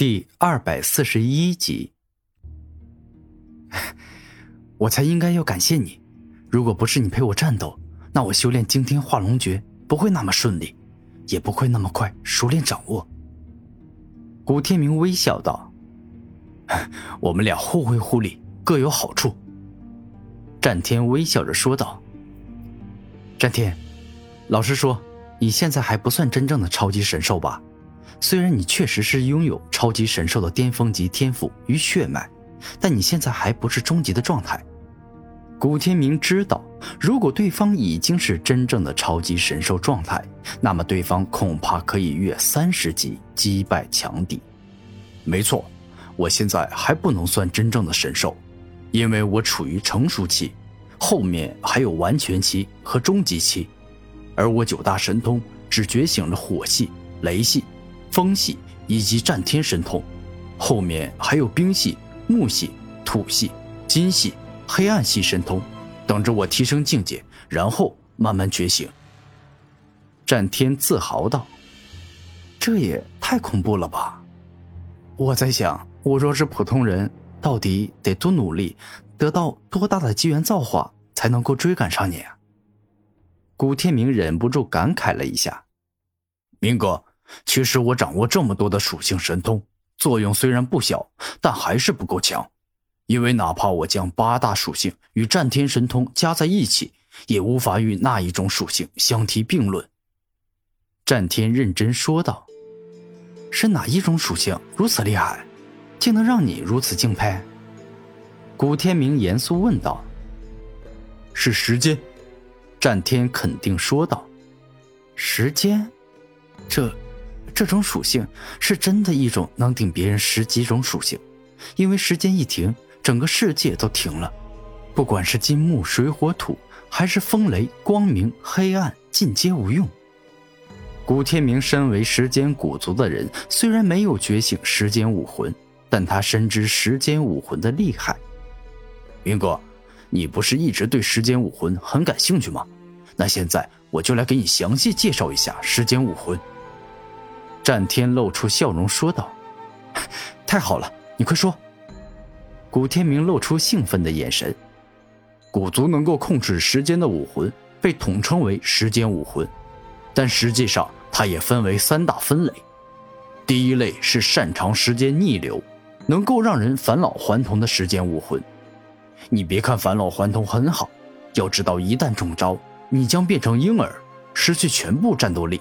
第二百四十一集，我才应该要感谢你。如果不是你陪我战斗，那我修炼惊天化龙诀不会那么顺利，也不会那么快熟练掌握。古天明微笑道：“ 我们俩互惠互利，各有好处。”战天微笑着说道：“战天，老实说，你现在还不算真正的超级神兽吧？”虽然你确实是拥有超级神兽的巅峰级天赋与血脉，但你现在还不是终极的状态。古天明知道，如果对方已经是真正的超级神兽状态，那么对方恐怕可以越三十级击败强敌。没错，我现在还不能算真正的神兽，因为我处于成熟期，后面还有完全期和终极期，而我九大神通只觉醒了火系、雷系。风系以及战天神通，后面还有冰系、木系、土系、金系、黑暗系神通，等着我提升境界，然后慢慢觉醒。战天自豪道：“这也太恐怖了吧！我在想，我若是普通人，到底得多努力，得到多大的机缘造化，才能够追赶上你啊？”古天明忍不住感慨了一下：“明哥。”其实我掌握这么多的属性神通，作用虽然不小，但还是不够强。因为哪怕我将八大属性与战天神通加在一起，也无法与那一种属性相提并论。战天认真说道：“是哪一种属性如此厉害，竟能让你如此敬佩？”古天明严肃问道：“是时间。”战天肯定说道：“时间，这……”这种属性是真的一种能顶别人十几种属性，因为时间一停，整个世界都停了，不管是金木水火土，还是风雷光明黑暗，尽皆无用。古天明身为时间古族的人，虽然没有觉醒时间武魂，但他深知时间武魂的厉害。明哥，你不是一直对时间武魂很感兴趣吗？那现在我就来给你详细介绍一下时间武魂。战天露出笑容说道：“太好了，你快说。”古天明露出兴奋的眼神。古族能够控制时间的武魂被统称为时间武魂，但实际上它也分为三大分类。第一类是擅长时间逆流，能够让人返老还童的时间武魂。你别看返老还童很好，要知道一旦中招，你将变成婴儿，失去全部战斗力。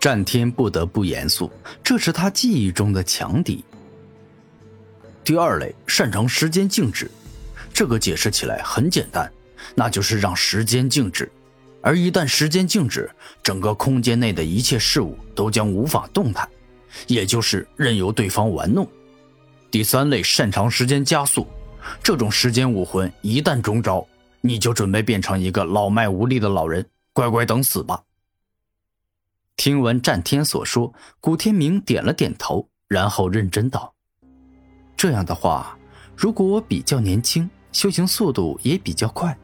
战天不得不严肃，这是他记忆中的强敌。第二类擅长时间静止，这个解释起来很简单，那就是让时间静止，而一旦时间静止，整个空间内的一切事物都将无法动弹，也就是任由对方玩弄。第三类擅长时间加速，这种时间武魂一旦中招，你就准备变成一个老迈无力的老人，乖乖等死吧。听完战天所说，古天明点了点头，然后认真道：“这样的话，如果我比较年轻，修行速度也比较快，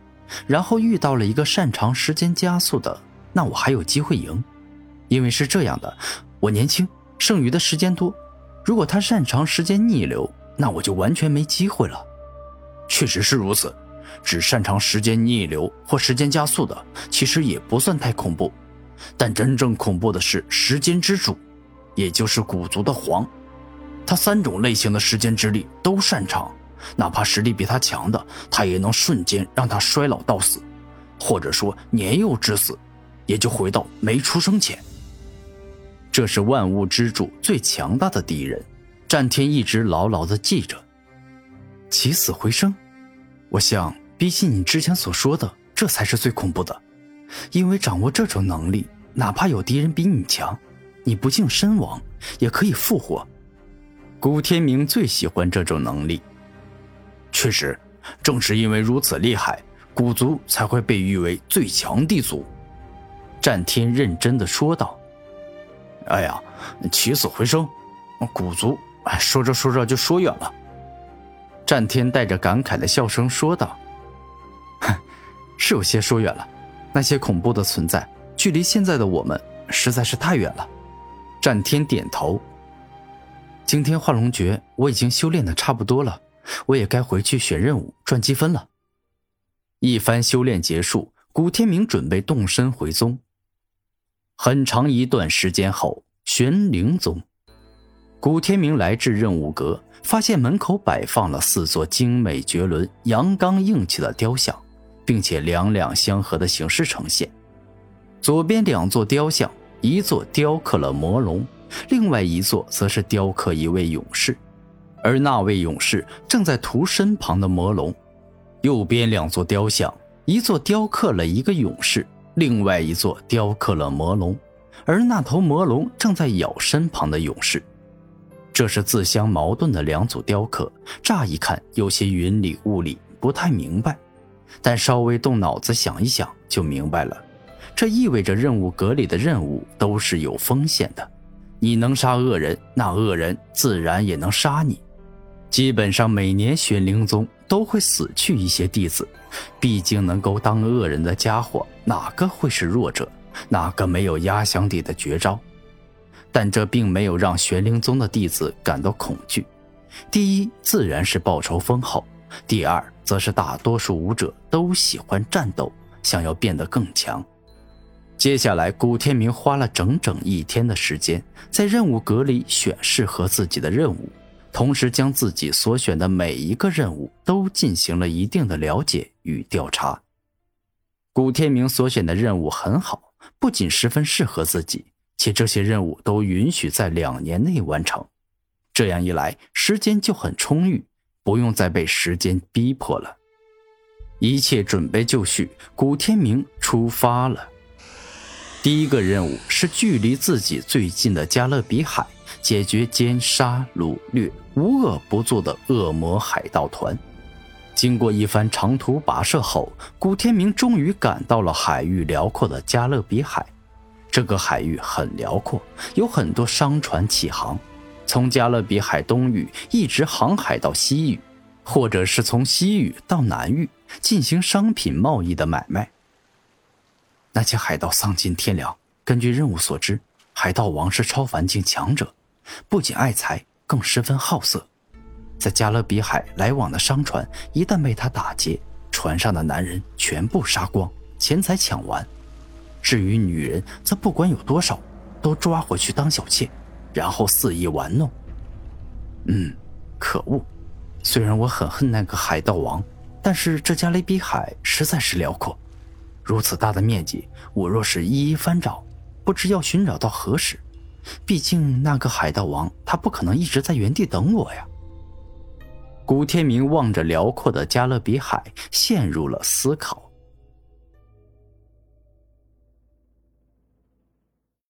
然后遇到了一个擅长时间加速的，那我还有机会赢。因为是这样的，我年轻，剩余的时间多。如果他擅长时间逆流，那我就完全没机会了。确实是如此，只擅长时间逆流或时间加速的，其实也不算太恐怖。”但真正恐怖的是时间之主，也就是古族的皇，他三种类型的时间之力都擅长，哪怕实力比他强的，他也能瞬间让他衰老到死，或者说年幼之死，也就回到没出生前。这是万物之主最强大的敌人，战天一直牢牢的记着。起死回生，我想比起你之前所说的，这才是最恐怖的。因为掌握这种能力，哪怕有敌人比你强，你不幸身亡也可以复活。古天明最喜欢这种能力。确实，正是因为如此厉害，古族才会被誉为最强地族。战天认真的说道：“哎呀，起死回生，古族……哎，说着说着就说远了。”战天带着感慨的笑声说道：“哼，是有些说远了。”那些恐怖的存在，距离现在的我们实在是太远了。战天点头。惊天化龙诀我已经修炼的差不多了，我也该回去选任务赚积分了。一番修炼结束，古天明准备动身回宗。很长一段时间后，玄灵宗，古天明来至任务阁，发现门口摆放了四座精美绝伦、阳刚硬气的雕像，并且两两相合的形式呈现。左边两座雕像，一座雕刻了魔龙，另外一座则是雕刻一位勇士，而那位勇士正在屠身旁的魔龙。右边两座雕像，一座雕刻了一个勇士，另外一座雕刻了魔龙，而那头魔龙正在咬身旁的勇士。这是自相矛盾的两组雕刻，乍一看有些云里雾里，不太明白，但稍微动脑子想一想就明白了。这意味着任务格里的任务都是有风险的，你能杀恶人，那恶人自然也能杀你。基本上每年玄灵宗都会死去一些弟子，毕竟能够当恶人的家伙，哪个会是弱者？哪个没有压箱底的绝招？但这并没有让玄灵宗的弟子感到恐惧。第一，自然是报仇丰厚；第二，则是大多数武者都喜欢战斗，想要变得更强。接下来，古天明花了整整一天的时间，在任务格里选适合自己的任务，同时将自己所选的每一个任务都进行了一定的了解与调查。古天明所选的任务很好，不仅十分适合自己，且这些任务都允许在两年内完成。这样一来，时间就很充裕，不用再被时间逼迫了。一切准备就绪，古天明出发了。第一个任务是距离自己最近的加勒比海，解决奸杀掳掠、无恶不作的恶魔海盗团。经过一番长途跋涉后，古天明终于赶到了海域辽阔的加勒比海。这个海域很辽阔，有很多商船起航，从加勒比海东域一直航海到西域，或者是从西域到南域进行商品贸易的买卖。那些海盗丧尽天良。根据任务所知，海盗王是超凡境强者，不仅爱财，更十分好色。在加勒比海来往的商船一旦被他打劫，船上的男人全部杀光，钱财抢完。至于女人，则不管有多少，都抓回去当小妾，然后肆意玩弄。嗯，可恶！虽然我很恨那个海盗王，但是这加勒比海实在是辽阔。如此大的面积，我若是一一翻找，不知要寻找到何时。毕竟那个海盗王，他不可能一直在原地等我呀。古天明望着辽阔的加勒比海，陷入了思考。